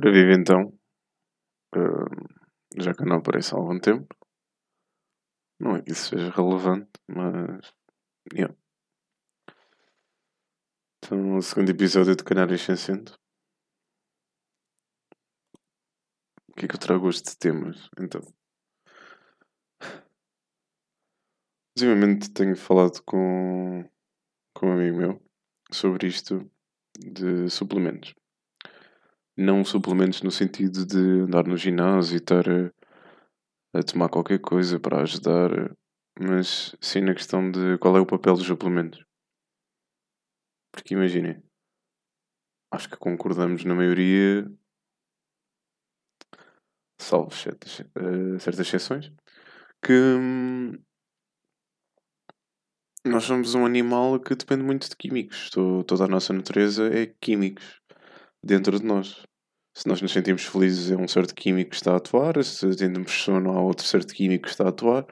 Ora vive então, uh, já que eu não apareço há algum tempo, não é que isso seja relevante, mas. Yeah. Então, o segundo episódio de Canários Sem Centro. O que é que eu trago hoje de temas? Então. Ultimamente tenho falado com, com um amigo meu sobre isto de suplementos não suplementos no sentido de andar no ginásio e estar a, a tomar qualquer coisa para ajudar, mas sim na questão de qual é o papel dos suplementos. Porque imaginem, acho que concordamos na maioria, salvo certas, uh, certas exceções, que hum, nós somos um animal que depende muito de químicos. toda a nossa natureza é químicos dentro de nós. Se nós nos sentimos felizes, é um certo químico que está a atuar, se temos sono, há outro certo químico que está a atuar.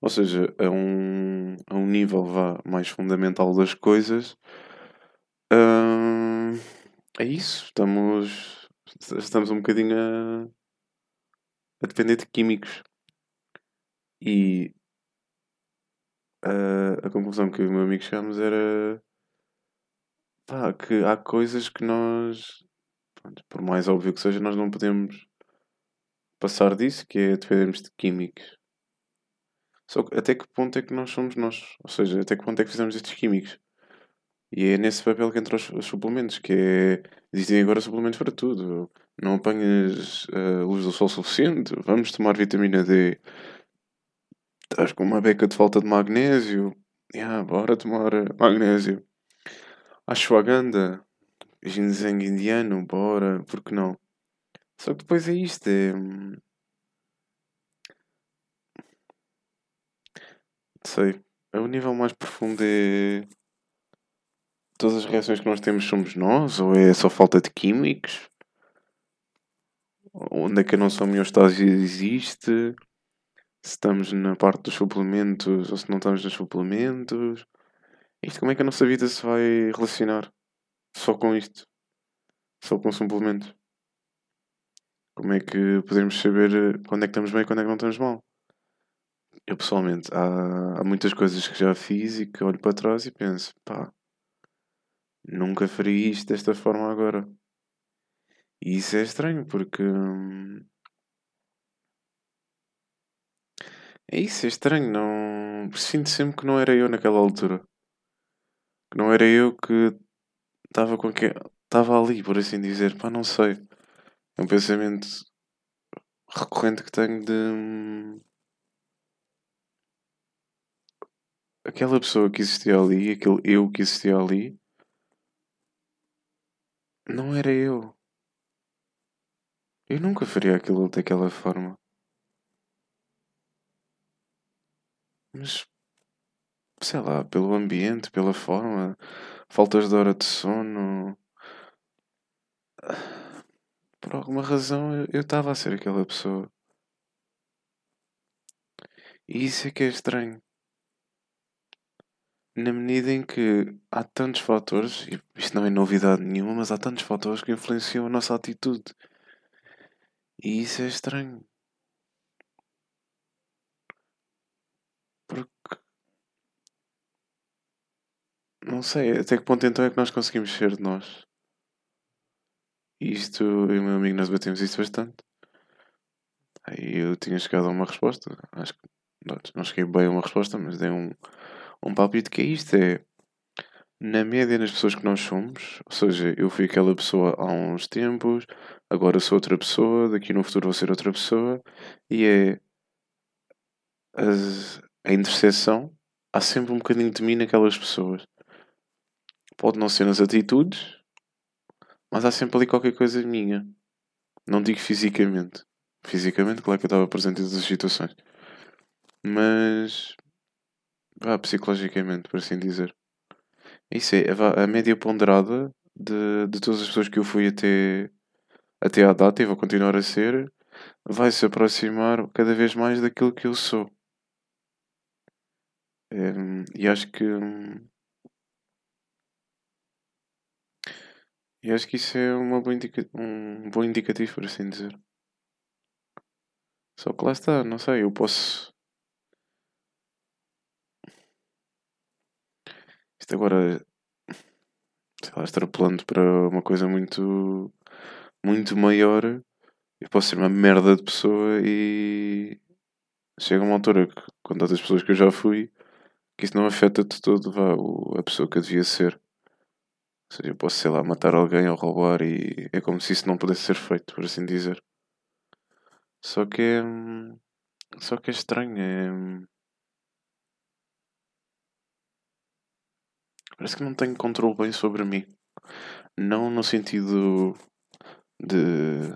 Ou seja, a um, a um nível vá, mais fundamental das coisas, hum, é isso. Estamos, estamos um bocadinho a, a depender de químicos. E a, a conclusão que o meu amigo chegamos era pá, que há coisas que nós por mais óbvio que seja, nós não podemos passar disso, que é dependemos de químicos. Só que até que ponto é que nós somos nós? Ou seja, até que ponto é que fizemos estes químicos? E é nesse papel que entram os, os suplementos, que é. Existem agora suplementos para tudo. Não apanhas uh, luz do sol suficiente, vamos tomar vitamina D. Estás com uma beca de falta de magnésio. Yeah, bora tomar magnésio. Ashwagandha ginseng indiano, bora, porque não? Só que depois é isto, é... Sei, é o nível mais profundo é... Todas as reações que nós temos somos nós? Ou é só falta de químicos? Onde é que a nossa homeostase existe? Se estamos na parte dos suplementos ou se não estamos nos suplementos? Isto como é que a nossa vida se vai relacionar? Só com isto. Só com suplementos. Como é que podemos saber eh, quando é que estamos bem e quando é que não estamos mal? Eu pessoalmente, há, há muitas coisas que já fiz e que olho para trás e penso, pá, nunca faria isto desta forma agora. E isso é estranho porque. Hum, é isso, é estranho. Não... Sinto sempre que não era eu naquela altura. Que não era eu que estava com que estava ali, por assim dizer, pá, não sei. É um pensamento recorrente que tenho de hum, aquela pessoa que existia ali, aquele eu que existia ali, não era eu. Eu nunca faria aquilo daquela forma. Mas sei lá, pelo ambiente, pela forma, faltas de hora de sono. Por alguma razão eu estava a ser aquela pessoa. E isso é que é estranho. Na medida em que há tantos fatores, e isto não é novidade nenhuma, mas há tantos fatores que influenciam a nossa atitude. E isso é estranho. Porque não sei, até que ponto então é que nós conseguimos ser de nós? Isto, eu e o meu amigo, nós batemos isso bastante. Aí eu tinha chegado a uma resposta. Acho que não cheguei bem a uma resposta, mas dei um, um palpite que é isto: é na média nas pessoas que nós somos, ou seja, eu fui aquela pessoa há uns tempos, agora sou outra pessoa, daqui no futuro vou ser outra pessoa, e é a interseção, há sempre um bocadinho de mim naquelas pessoas. Pode não ser nas atitudes, mas há sempre ali qualquer coisa minha. Não digo fisicamente. Fisicamente, claro que eu estava presente em todas as situações. Mas. Vá, psicologicamente, por assim dizer. Isso é a média ponderada de, de todas as pessoas que eu fui até, até à data e vou continuar a ser, vai se aproximar cada vez mais daquilo que eu sou. É, e acho que E acho que isso é uma boa indica um bom indicativo, por assim dizer. Só que lá está, não sei, eu posso. Isto agora, sei lá, extrapolando para uma coisa muito, muito maior, eu posso ser uma merda de pessoa e chega uma altura que, com tantas pessoas que eu já fui, que isso não afeta de todo vá, a pessoa que eu devia ser. Ou seja, eu posso, sei lá, matar alguém ou roubar e é como se isso não pudesse ser feito, por assim dizer. Só que é. Só que é estranho. É... Parece que não tenho controle bem sobre mim. Não no sentido de.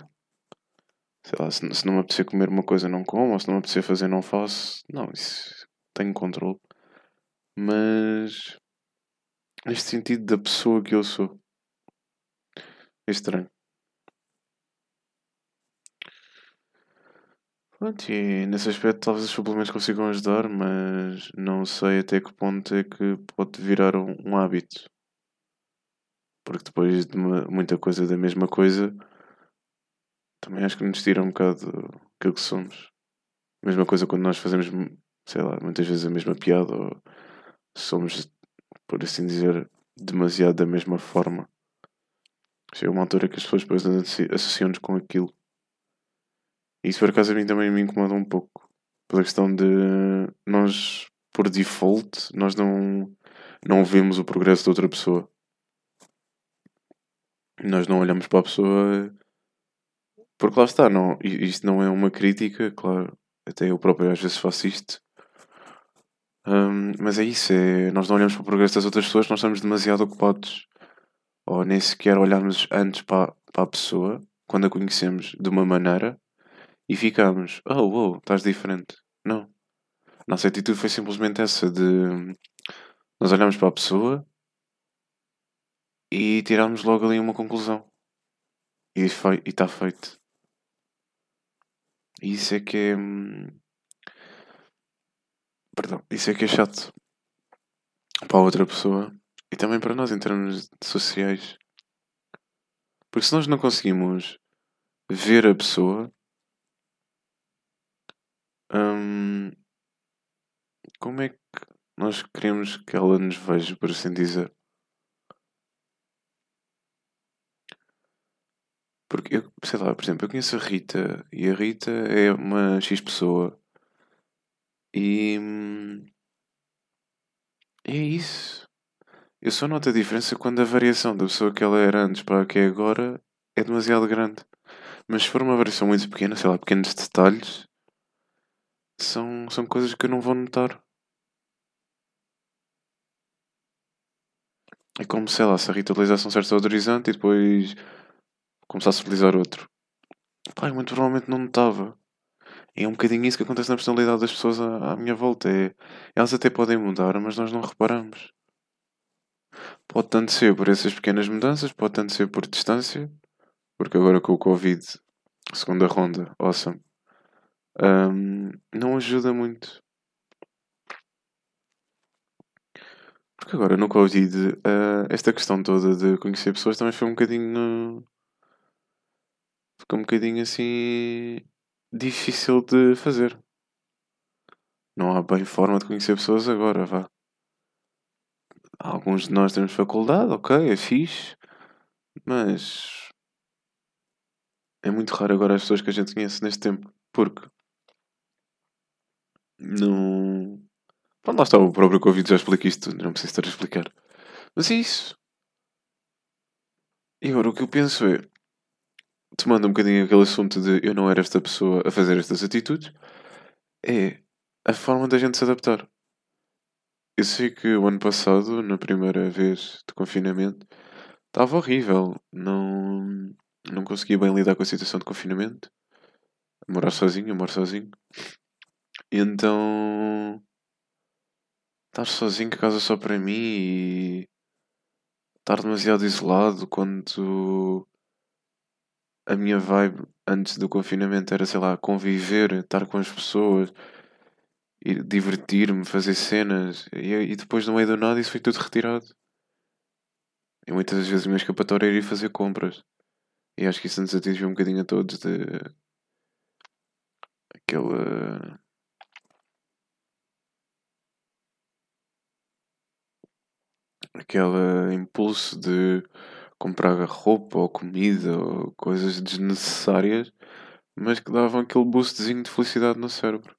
Sei lá, se, se não me apetecer comer uma coisa, não como, ou se não me apetecer fazer, não faço. Não, isso tenho controle. Mas. Neste sentido da pessoa que eu sou. É estranho. Pronto, e nesse aspecto talvez os suplementos consigam ajudar, mas não sei até que ponto é que pode virar um, um hábito. Porque depois de uma, muita coisa da mesma coisa, também acho que nos tira um bocado aquilo que somos. Mesma coisa quando nós fazemos, sei lá, muitas vezes a mesma piada, ou somos, por assim dizer, demasiado da mesma forma. Chega uma altura que as pessoas depois associam-nos com aquilo. E isso por acaso a mim também me incomoda um pouco. Pela questão de nós, por default, nós não, não vemos o progresso de outra pessoa. Nós não olhamos para a pessoa. Porque lá está, não, isto não é uma crítica, claro. Até eu próprio às vezes faço isto. Um, mas é isso, é, nós não olhamos para o progresso das outras pessoas, nós estamos demasiado ocupados. Ou nem sequer olharmos antes para, para a pessoa, quando a conhecemos de uma maneira, e ficámos, oh, wow, estás diferente. Não. Nossa atitude foi simplesmente essa de nós olhamos para a pessoa e tirámos logo ali uma conclusão. E está feito. E isso é que é. Perdão, isso é que é chato para a outra pessoa e também para nós em termos sociais. Porque se nós não conseguimos ver a pessoa, Hum, como é que nós queremos que ela nos veja, por assim dizer? Porque eu, sei lá, por exemplo, eu conheço a Rita e a Rita é uma X pessoa e hum, é isso. Eu só noto a diferença quando a variação da pessoa que ela era antes para a que é agora é demasiado grande. Mas se for uma variação muito pequena, sei lá, pequenos detalhes, são, são coisas que eu não vou notar. É como, sei lá, se a Rita utilizasse um certo odorizante e depois começasse a utilizar outro. Pai, muito provavelmente não notava. É um bocadinho isso que acontece na personalidade das pessoas à, à minha volta. É, elas até podem mudar, mas nós não reparamos. Pode tanto ser por essas pequenas mudanças, pode tanto ser por distância, porque agora com o Covid, segunda ronda, awesome, um, não ajuda muito. Porque agora no Covid, uh, esta questão toda de conhecer pessoas também foi um bocadinho. Ficou um bocadinho assim. Difícil de fazer. Não há bem forma de conhecer pessoas agora, vá. Alguns de nós temos faculdade, ok, é fixe, mas é muito raro agora as pessoas que a gente conhece neste tempo, porque não. Pronto, lá está, o próprio Covid já explica isto, não preciso estar a explicar. Mas é isso. E agora o que eu penso é, tomando um bocadinho aquele assunto de eu não era esta pessoa a fazer estas atitudes, é a forma da gente se adaptar. Eu sei que o ano passado, na primeira vez de confinamento, estava horrível. Não, não conseguia bem lidar com a situação de confinamento. Morar sozinho, morar sozinho. E então. Estar sozinho em casa só para mim e. Estar demasiado isolado quando. A minha vibe antes do confinamento era, sei lá, conviver, estar com as pessoas, divertir-me, fazer cenas. E, e depois, no meio do nada, isso foi tudo retirado. E muitas das vezes a minha escapatória era ir fazer compras. E acho que isso nos atingiu um bocadinho a todos de aquele aquele impulso de comprar roupa ou comida ou coisas desnecessárias, mas que davam aquele boostzinho de felicidade no cérebro.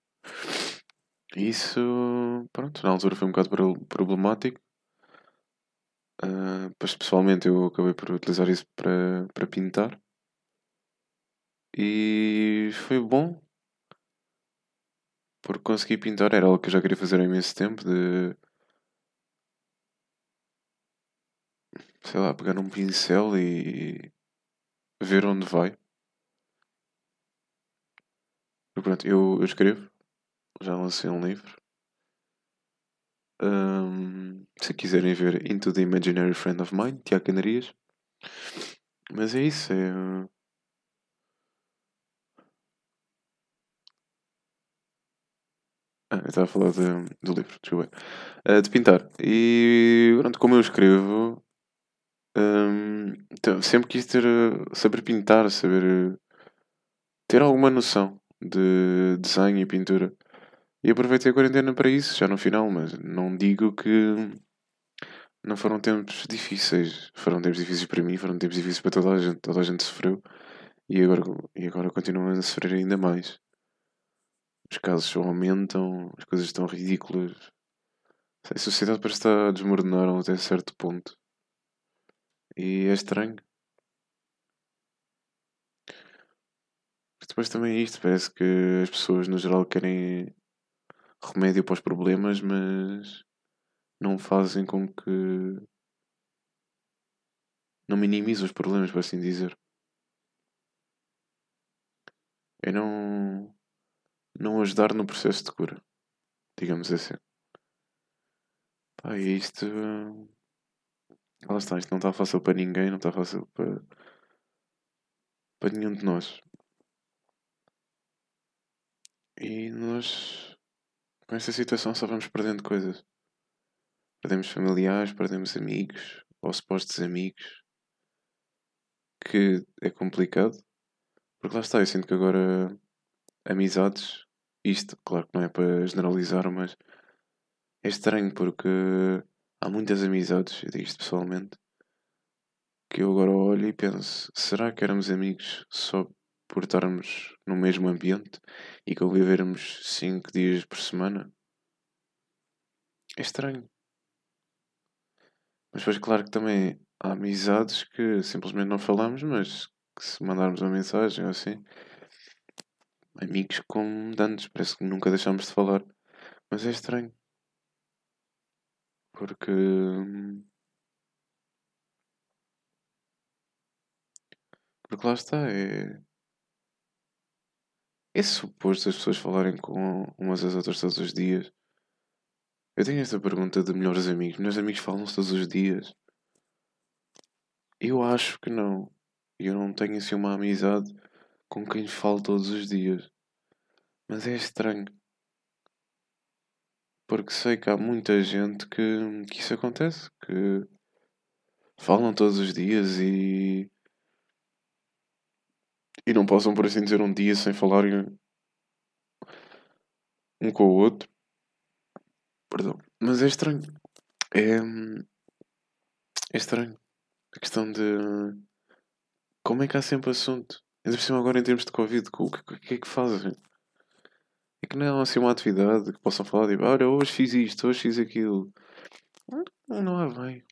Isso, pronto, na altura foi um bocado problemático. Uh, pessoalmente eu acabei por utilizar isso para, para pintar. E foi bom. Porque consegui pintar, era algo que eu já queria fazer há imenso tempo, de sei lá, pegar um pincel e ver onde vai. pronto, eu, eu escrevo, já lancei um livro. Um, se quiserem ver Into the Imaginary Friend of Mine, Tiago Canarias. Mas é isso, é. Ah, eu estava a falar de, do livro. Uh, de pintar. E pronto, como eu escrevo, então, sempre quis ter, saber pintar, saber ter alguma noção de desenho e pintura. E aproveitei a quarentena para isso, já no final, mas não digo que não foram tempos difíceis. Foram tempos difíceis para mim, foram tempos difíceis para toda a gente. Toda a gente sofreu e agora, e agora continuam a sofrer ainda mais. Os casos aumentam, as coisas estão ridículas. A sociedade parece estar a desmoronar até certo ponto. E é estranho. Depois também é isto, parece que as pessoas no geral querem remédio para os problemas, mas não fazem com que. não minimizam os problemas, por assim dizer. É não. não ajudar no processo de cura, digamos assim. Pá, isto. Lá está, isto não está fácil para ninguém, não está fácil para. para nenhum de nós. E nós, com esta situação, só vamos perdendo coisas. Perdemos familiares, perdemos amigos, ou supostos amigos, que é complicado. Porque lá está, eu sinto que agora amizades, isto, claro que não é para generalizar, mas é estranho porque muitas amizades, eu digo isto pessoalmente, que eu agora olho e penso: será que éramos amigos só por estarmos no mesmo ambiente e convivermos 5 dias por semana? É estranho. Mas depois, claro que também há amizades que simplesmente não falamos, mas que se mandarmos uma mensagem ou assim, amigos como dantes, parece que nunca deixamos de falar. Mas é estranho. Porque. Porque lá está, é. É suposto as pessoas falarem com umas às outras todos os dias. Eu tenho esta pergunta de melhores amigos. Melhores amigos falam-se todos os dias? Eu acho que não. Eu não tenho assim uma amizade com quem falo todos os dias. Mas é estranho. Porque sei que há muita gente que, que isso acontece. Que falam todos os dias e e não possam, por assim dizer, um dia sem falarem um com o outro. Perdão. Mas é estranho. É, é estranho. A questão de como é que há sempre assunto. Ainda por cima agora em termos de Covid, o que, que é que fazem? É que não é assim uma atividade que possam falar, tipo, olha, hoje fiz isto, hoje fiz aquilo. Não, é bem.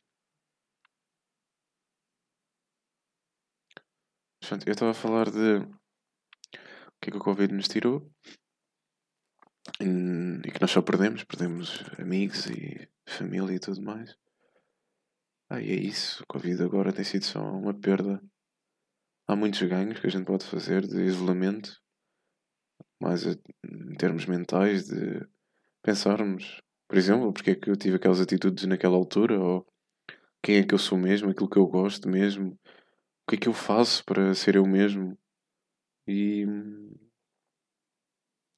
Portanto, eu estava a falar de o que é que o Covid nos tirou e que nós só perdemos, perdemos amigos e família e tudo mais. Ah, e é isso, o Covid agora tem sido só uma perda. Há muitos ganhos que a gente pode fazer de isolamento, mais em termos mentais, de pensarmos, por exemplo, porque é que eu tive aquelas atitudes naquela altura, ou quem é que eu sou mesmo, aquilo que eu gosto mesmo, o que é que eu faço para ser eu mesmo e,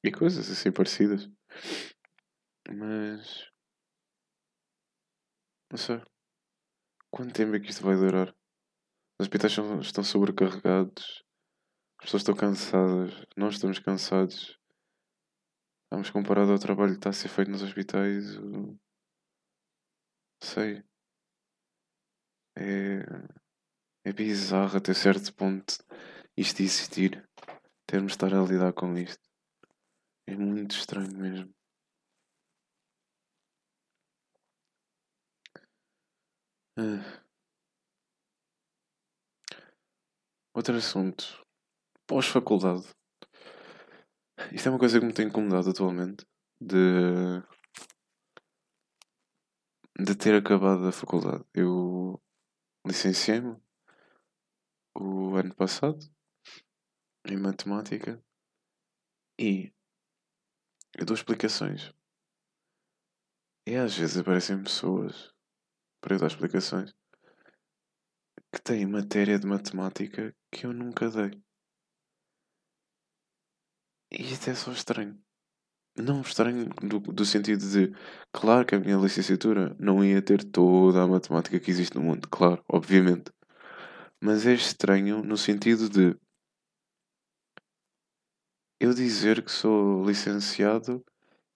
e coisas assim parecidas. Mas não sei. quanto tempo é que isto vai durar? Os hospitais estão sobrecarregados, as pessoas estão cansadas, nós estamos cansados. Vamos comparado ao trabalho que está a ser feito nos hospitais. Sei. É, é bizarro até certo ponto isto existir. Termos de estar a lidar com isto. É muito estranho mesmo. Ah. Outro assunto. Pós-faculdade. Isto é uma coisa que me tem incomodado atualmente. De. De ter acabado a faculdade. Eu licenciei-me o ano passado em matemática e eu dou explicações. E às vezes aparecem pessoas para eu dar explicações que têm matéria de matemática que eu nunca dei. Isto é só estranho. Não estranho do, do sentido de, claro que a minha licenciatura não ia ter toda a matemática que existe no mundo, claro, obviamente. Mas é estranho no sentido de eu dizer que sou licenciado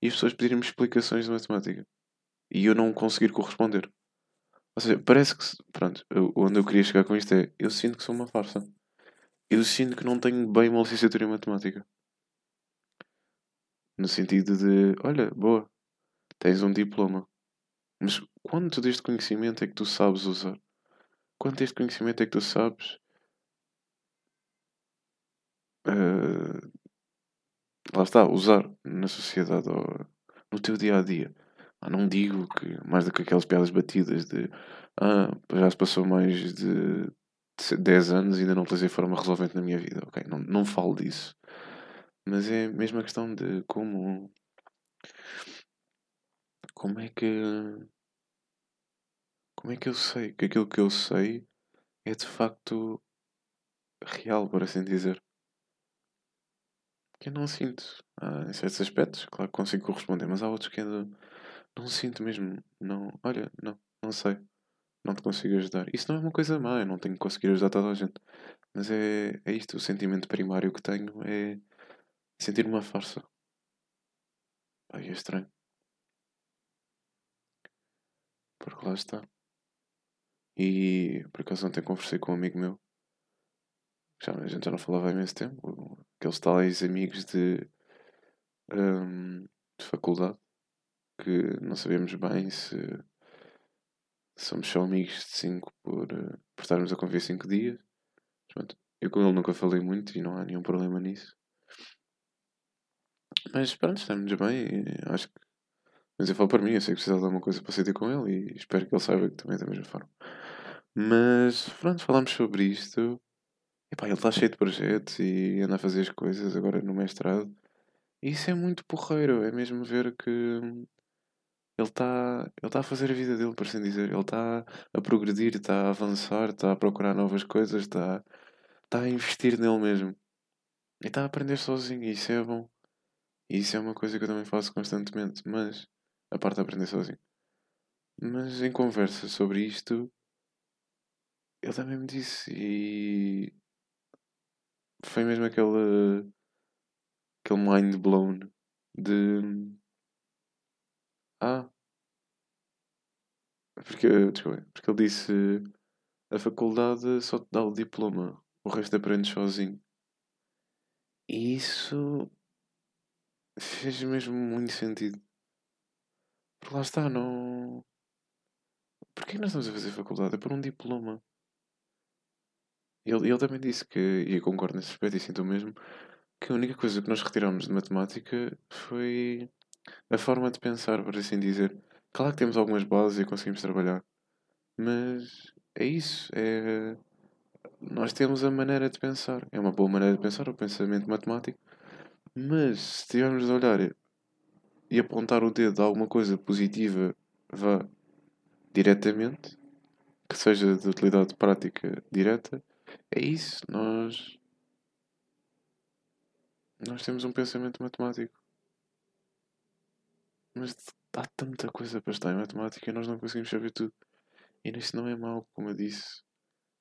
e as pessoas pedirem-me explicações de matemática e eu não conseguir corresponder. Ou seja, parece que, pronto, eu- onde eu queria chegar com isto é, eu sinto que sou uma farsa. Eu sinto que não tenho bem uma licenciatura em matemática. No sentido de, olha, boa, tens um diploma. Mas quanto deste conhecimento é que tu sabes usar? Quanto deste conhecimento é que tu sabes eh, lá está, usar na sociedade ou no teu dia a dia. Ah, não digo que mais do que aquelas piadas batidas de ah, já se passou mais de 10 anos e ainda não utilizei forma resolvente na minha vida. Ok, não, não falo disso. Mas é mesmo a questão de como. Como é que. Como é que eu sei que aquilo que eu sei é de facto real, por assim dizer? Que eu não sinto. Ah, em certos aspectos, claro que consigo corresponder, mas há outros que ainda não sinto mesmo. Não, olha, não, não sei. Não te consigo ajudar. Isso não é uma coisa má, eu não tenho que conseguir ajudar toda a gente. Mas é, é isto, o sentimento primário que tenho é sentir uma farsa. Ai, é estranho. Porque lá está. E por acaso ontem conversei com um amigo meu. Já, a gente já não falava há imenso tempo. Aqueles tais amigos de, hum, de faculdade que não sabemos bem se somos só amigos de 5 por, por estarmos a conviver 5 dias. Eu com ele nunca falei muito e não há nenhum problema nisso. Mas pronto, estamos bem e acho que. Mas eu falo para mim, eu sei que precisava de alguma coisa para sentir com ele e espero que ele saiba que também é da mesma forma. Mas pronto, falamos sobre isto. Epá, ele está cheio de projetos e anda a fazer as coisas agora no mestrado. E isso é muito porreiro, é mesmo ver que ele está ele tá a fazer a vida dele, por assim dizer. Ele está a progredir, está a avançar, está a procurar novas coisas, está está a investir nele mesmo. E está a aprender sozinho, e isso é bom. E isso é uma coisa que eu também faço constantemente, mas a parte de aprender sozinho. Mas em conversa sobre isto, ele também me disse e foi mesmo aquele aquele mind blown de ah porque desculpa, porque ele disse a faculdade só te dá o diploma, o resto aprendes sozinho. E isso fez mesmo muito sentido. Porque lá está, não. Porquê nós estamos a fazer faculdade? É por um diploma. Ele, ele também disse que, e eu concordo nesse aspecto e sinto mesmo, que a única coisa que nós retiramos de matemática foi a forma de pensar, por assim dizer. Claro que temos algumas bases e conseguimos trabalhar, mas é isso. É... Nós temos a maneira de pensar. É uma boa maneira de pensar, o pensamento matemático. Mas se tivermos de olhar e apontar o dedo a alguma coisa positiva, vá diretamente, que seja de utilidade prática direta, é isso. Nós. Nós temos um pensamento matemático. Mas há tanta coisa para estar em matemática e nós não conseguimos saber tudo. E isto não é mau, como eu disse,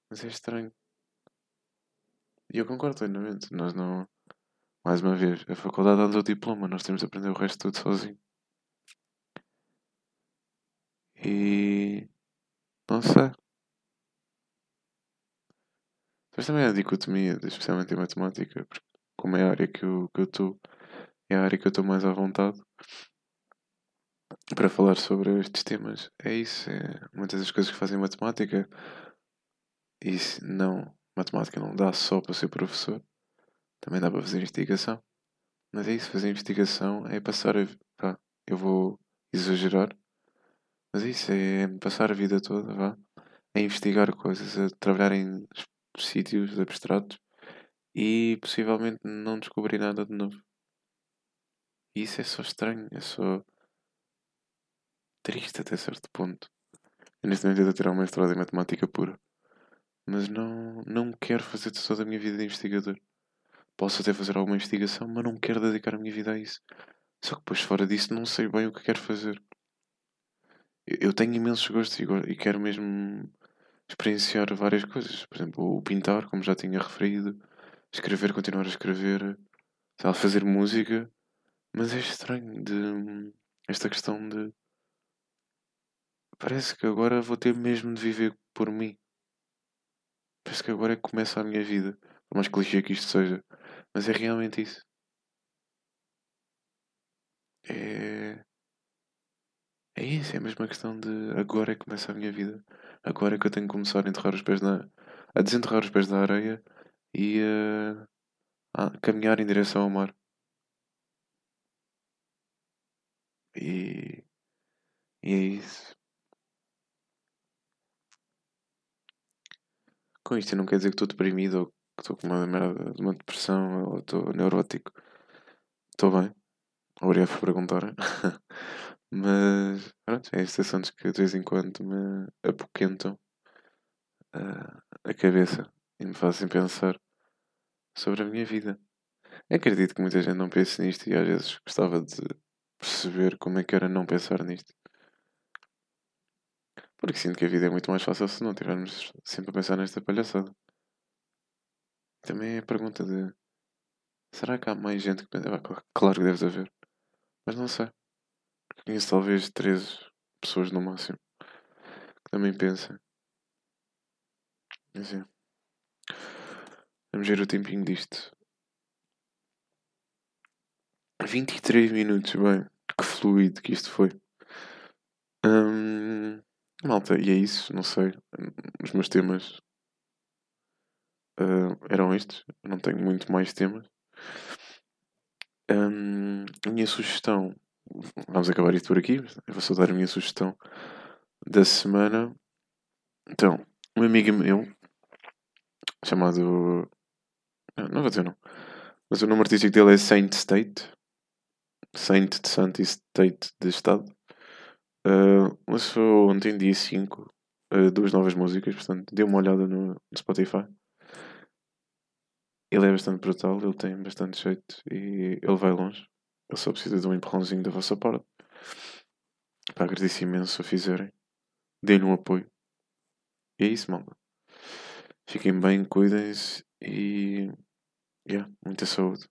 mas é estranho. E eu concordo plenamente. Nós não. Mais uma vez, a faculdade dá-nos o diploma, nós temos de aprender o resto tudo sozinho. E. Não sei. Mas também há a dicotomia, especialmente em matemática, porque como é a área que eu estou, é a área que eu estou mais à vontade para falar sobre estes temas. É isso, é muitas das coisas que fazem matemática. E não, matemática não dá só para ser professor, também dá para fazer investigação. Mas é isso, fazer investigação é passar a. Pá, eu vou exagerar, mas é isso, é passar a vida toda, vá, a investigar coisas, a trabalhar em sítios abstratos e possivelmente não descobrir nada de novo. E isso é só estranho, é só triste até certo ponto. Eu neste momento estou a tirar uma mestrado em matemática pura. Mas não, não quero fazer toda a minha vida de investigador. Posso até fazer alguma investigação, mas não quero dedicar a minha vida a isso. Só que depois fora disso não sei bem o que quero fazer. Eu tenho imensos gostos e quero mesmo experienciar várias coisas. Por exemplo, o pintar, como já tinha referido, escrever, continuar a escrever, fazer música. Mas é estranho de esta questão de parece que agora vou ter mesmo de viver por mim. Parece que agora é que começa a minha vida. Por mais clichê que isto seja. Mas é realmente isso. É. É isso, é a mesma questão de agora é que começa a minha vida. Agora é que eu tenho que começar a enterrar os pés na. a desenterrar os pés da areia e a, a caminhar em direção ao mar. E. E é isso. Com isto não quer dizer que estou deprimido ou que estou com uma merda de uma depressão ou estou neurótico. Estou bem. Obrigado por perguntarem. Mas pronto, é estes assuntos que de vez em quando me apoquentam uh, a cabeça e me fazem pensar sobre a minha vida. Acredito que muita gente não pense nisto e às vezes gostava de perceber como é que era não pensar nisto. Porque sinto que a vida é muito mais fácil se não estivermos sempre a pensar nesta palhaçada. Também é a pergunta de será que há mais gente que pensa? Claro que deve haver. Mas não sei. Conheço talvez três pessoas no máximo que também pensam. Assim. Vamos ver o tempinho disto. 23 minutos, bem. Que fluido que isto foi. Hum, malta, e é isso, não sei. Os meus temas uh, eram estes. não tenho muito mais temas. Um, a minha sugestão vamos acabar isto por aqui. Eu vou só dar a minha sugestão da semana. Então, um amigo meu chamado. Não vou dizer não. Mas o nome artístico dele é Saint State. Saint de Santo e State de Estado. Uh, lançou ontem, dia 5, uh, ah, duas novas músicas. Portanto, dê uma olhada no, no Spotify. Ele é bastante brutal, ele tem bastante jeito e ele vai longe. Eu só preciso de um empurrãozinho da vossa parte. Pá, agradeço imenso se o fizerem. Deem-lhe um apoio. E é isso, malta. Fiquem bem, cuidem-se e. Yeah, muita saúde.